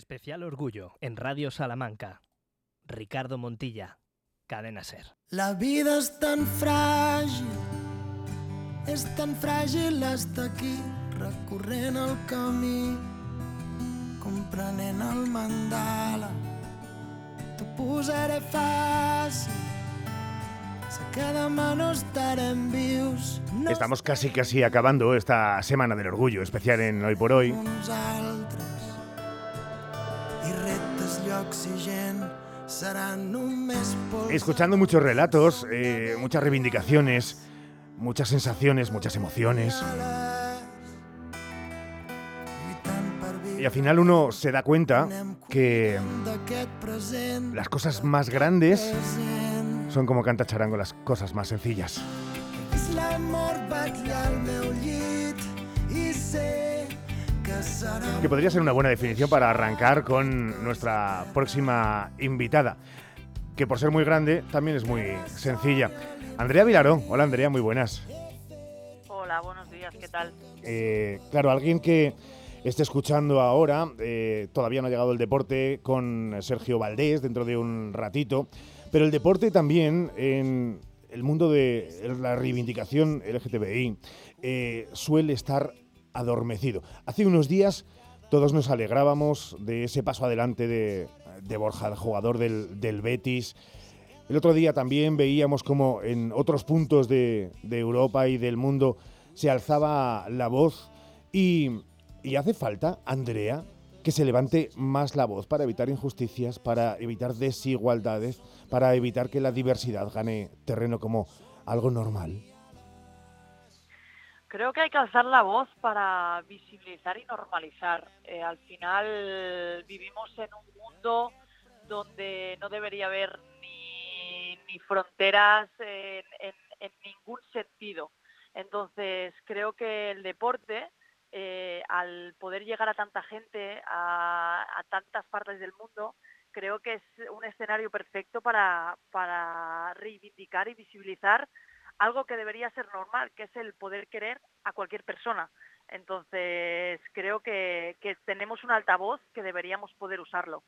Especial Orgullo en Radio Salamanca. Ricardo Montilla, Cadena Ser. La vida és tan fràgil, és tan fràgil estar aquí, recorrent el camí, comprenent el mandala. T'ho posaré fàcil, sé que demà no estarem vius. No Estamos casi casi acabando esta semana del orgullo especial en Hoy por Hoy. uns altres. Escuchando muchos relatos, eh, muchas reivindicaciones, muchas sensaciones, muchas emociones. Y al final uno se da cuenta que las cosas más grandes son como canta charango las cosas más sencillas. Que podría ser una buena definición para arrancar con nuestra próxima invitada, que por ser muy grande también es muy sencilla. Andrea Vilaró. Hola Andrea, muy buenas. Hola, buenos días, ¿qué tal? Eh, claro, alguien que esté escuchando ahora, eh, todavía no ha llegado el deporte con Sergio Valdés dentro de un ratito, pero el deporte también en el mundo de la reivindicación LGTBI eh, suele estar adormecido. Hace unos días todos nos alegrábamos de ese paso adelante de, de Borja, jugador del, Betis. El otro día también veíamos como en otros puntos de, Europa y del mundo se alzaba la voz y hace falta, Andrea, que se levante más la voz para evitar injusticias, para evitar desigualdades, para evitar que la diversidad gane terreno como algo normal. Creo que hay que alzar la voz para visibilizar y normalizar. Eh, al final vivimos en un mundo donde no debería haber ni, fronteras en, ningún sentido. Entonces creo que el deporte, eh, al poder llegar a tanta gente, a, tantas partes del mundo, creo que es un escenario perfecto para reivindicar y visibilizar algo que debería ser normal, que es el poder querer a cualquier persona. Entonces, creo que, tenemos un altavoz que deberíamos poder usarlo.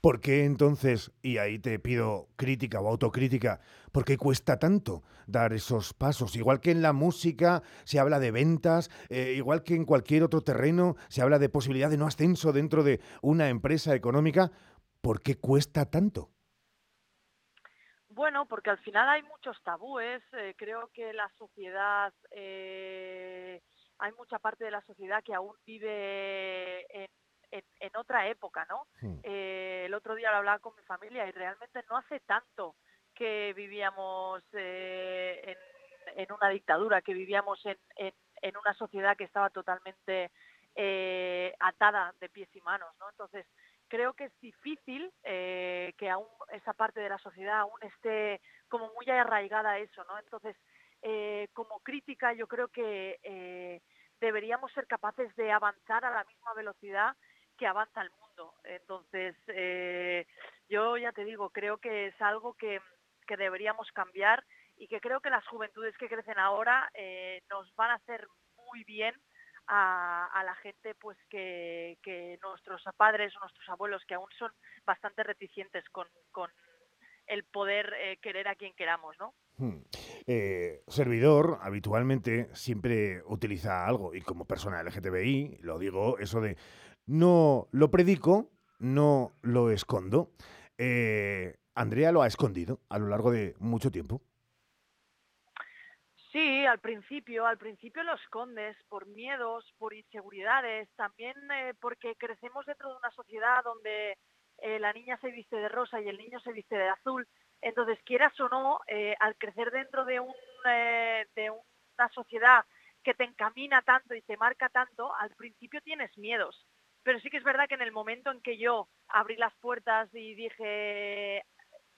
¿Por qué entonces, y ahí te pido crítica o autocrítica, por qué cuesta tanto dar esos pasos? Igual que en la música se habla de ventas, eh, igual que en cualquier otro terreno se habla de posibilidad de no ascenso dentro de una empresa económica, ¿por qué cuesta tanto? Bueno, porque al final hay muchos tabúes. eh, creo que la sociedad, eh, hay mucha parte de la sociedad que aún vive en, en- en otra época, ¿no? Eh, el otro día lo hablaba con mi familia y realmente no hace tanto que vivíamos en, en una dictadura, que vivíamos en, una sociedad que estaba totalmente atada de pies y manos, ¿no? Entonces, creo que es difícil eh, que aún esa parte de la sociedad aún esté como muy arraigada a eso, ¿no? Entonces, eh, como crítica, yo creo que eh, deberíamos ser capaces de avanzar a la misma velocidad que avanza el mundo. Entonces, eh, yo ya te digo, creo que es algo que, que deberíamos cambiar y que creo que las juventudes que crecen ahora nos van a hacer muy bien a, la gente pues que, que nuestros padres o nuestros abuelos que aún son bastante reticentes con, con el poder eh, querer a quien queramos, ¿no? Hmm. Eh, servidor habitualmente siempre utiliza algo, y como persona LGTBI, lo digo, eso de no lo predico, no lo escondo. Eh, Andrea lo ha escondido a lo largo de mucho tiempo. Sí, al principio, al principio lo escondes por miedos, por inseguridades, también eh, porque crecemos dentro de una sociedad donde eh, la niña se viste de rosa y el niño se viste de azul. Entonces, quieras o no, eh, al crecer dentro de, un, de una sociedad que te encamina tanto y te marca tanto, al principio tienes miedos. Pero sí que es verdad que en el momento en que yo abrí las puertas y dije,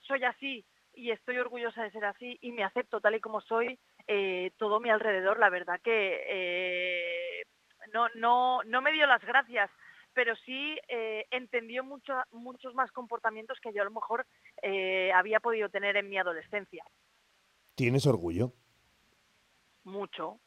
soy así y estoy orgullosa de ser así y me acepto tal y como soy, eh, todo mi alrededor, la verdad que eh, no, no, no me dio las gracias, pero sí eh, entendió mucho, muchos más comportamientos que yo a lo mejor había podido tener en mi adolescencia. ¿Tienes orgullo? Mucho,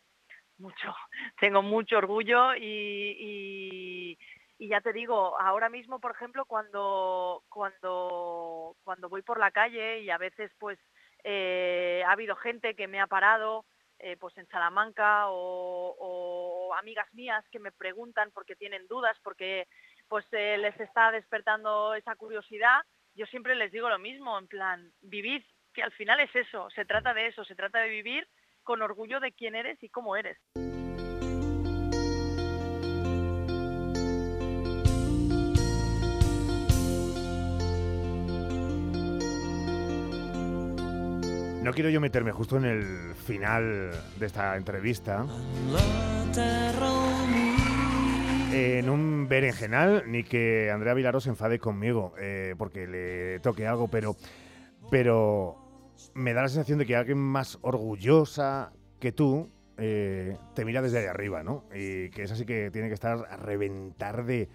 mucho. Tengo mucho orgullo y, y, y ya te digo, ahora mismo, por ejemplo, cuando, cuando, cuando voy por la calle y a veces pues eh, ha habido gente que me ha parado eh, pues en Salamanca o, amigas mías que me preguntan porque tienen dudas, porque pues eh, les está despertando esa curiosidad, yo siempre les digo lo mismo, en plan, vivid, que al final es eso, se trata de eso, se trata de vivir con orgullo de quién eres y cómo eres. No quiero yo meterme justo en el final de esta entrevista. En un berenjenal, ni que Andrea Vilaro se enfade conmigo eh, porque le toque algo, pero, pero me da la sensación de que alguien más orgullosa que tú eh, te mira desde ahí arriba, ¿no? Y que es así que tiene que estar a reventar de,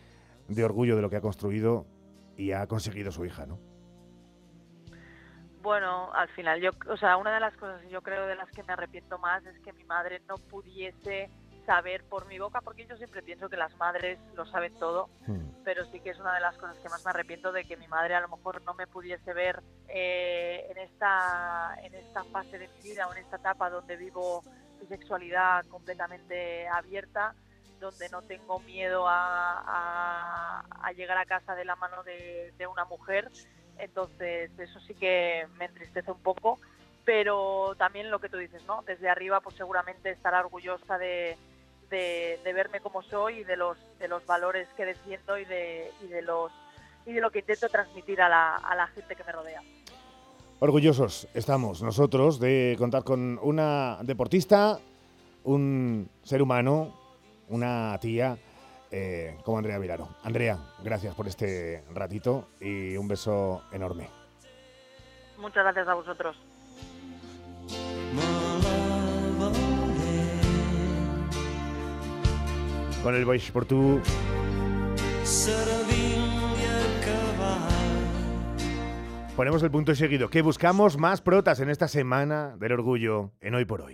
de orgullo de lo que ha construido y ha conseguido su hija, ¿no? Bueno, al final, yo, o sea, una de las cosas yo creo de las que me arrepiento más es que mi madre no pudiese saber por mi boca, porque yo siempre pienso que las madres lo saben todo, hmm. pero sí que es una de las cosas que más me arrepiento de que mi madre a lo mejor no me pudiese ver eh, en esta en esta fase de mi vida o en esta etapa donde vivo mi sexualidad completamente abierta, donde no tengo miedo a, a, llegar a casa de la mano de, de una mujer entonces, eso sí que me entristece un poco, pero también lo que tú dices, ¿no? Desde arriba, pues seguramente estará orgullosa de, verme como soy y de los, de los valores que defiendo y de, y de, los, y de lo que intento transmitir a la, a la gente que me rodea. Orgullosos estamos nosotros de contar con una deportista, un ser humano, una tía eh, como Andrea Vilaro. Andrea, gracias por este ratito y un beso enorme. Muchas gracias a vosotros. Con el Voice por tu. Ponemos el punto seguido, que buscamos más protas en esta semana del orgullo en Hoy por Hoy.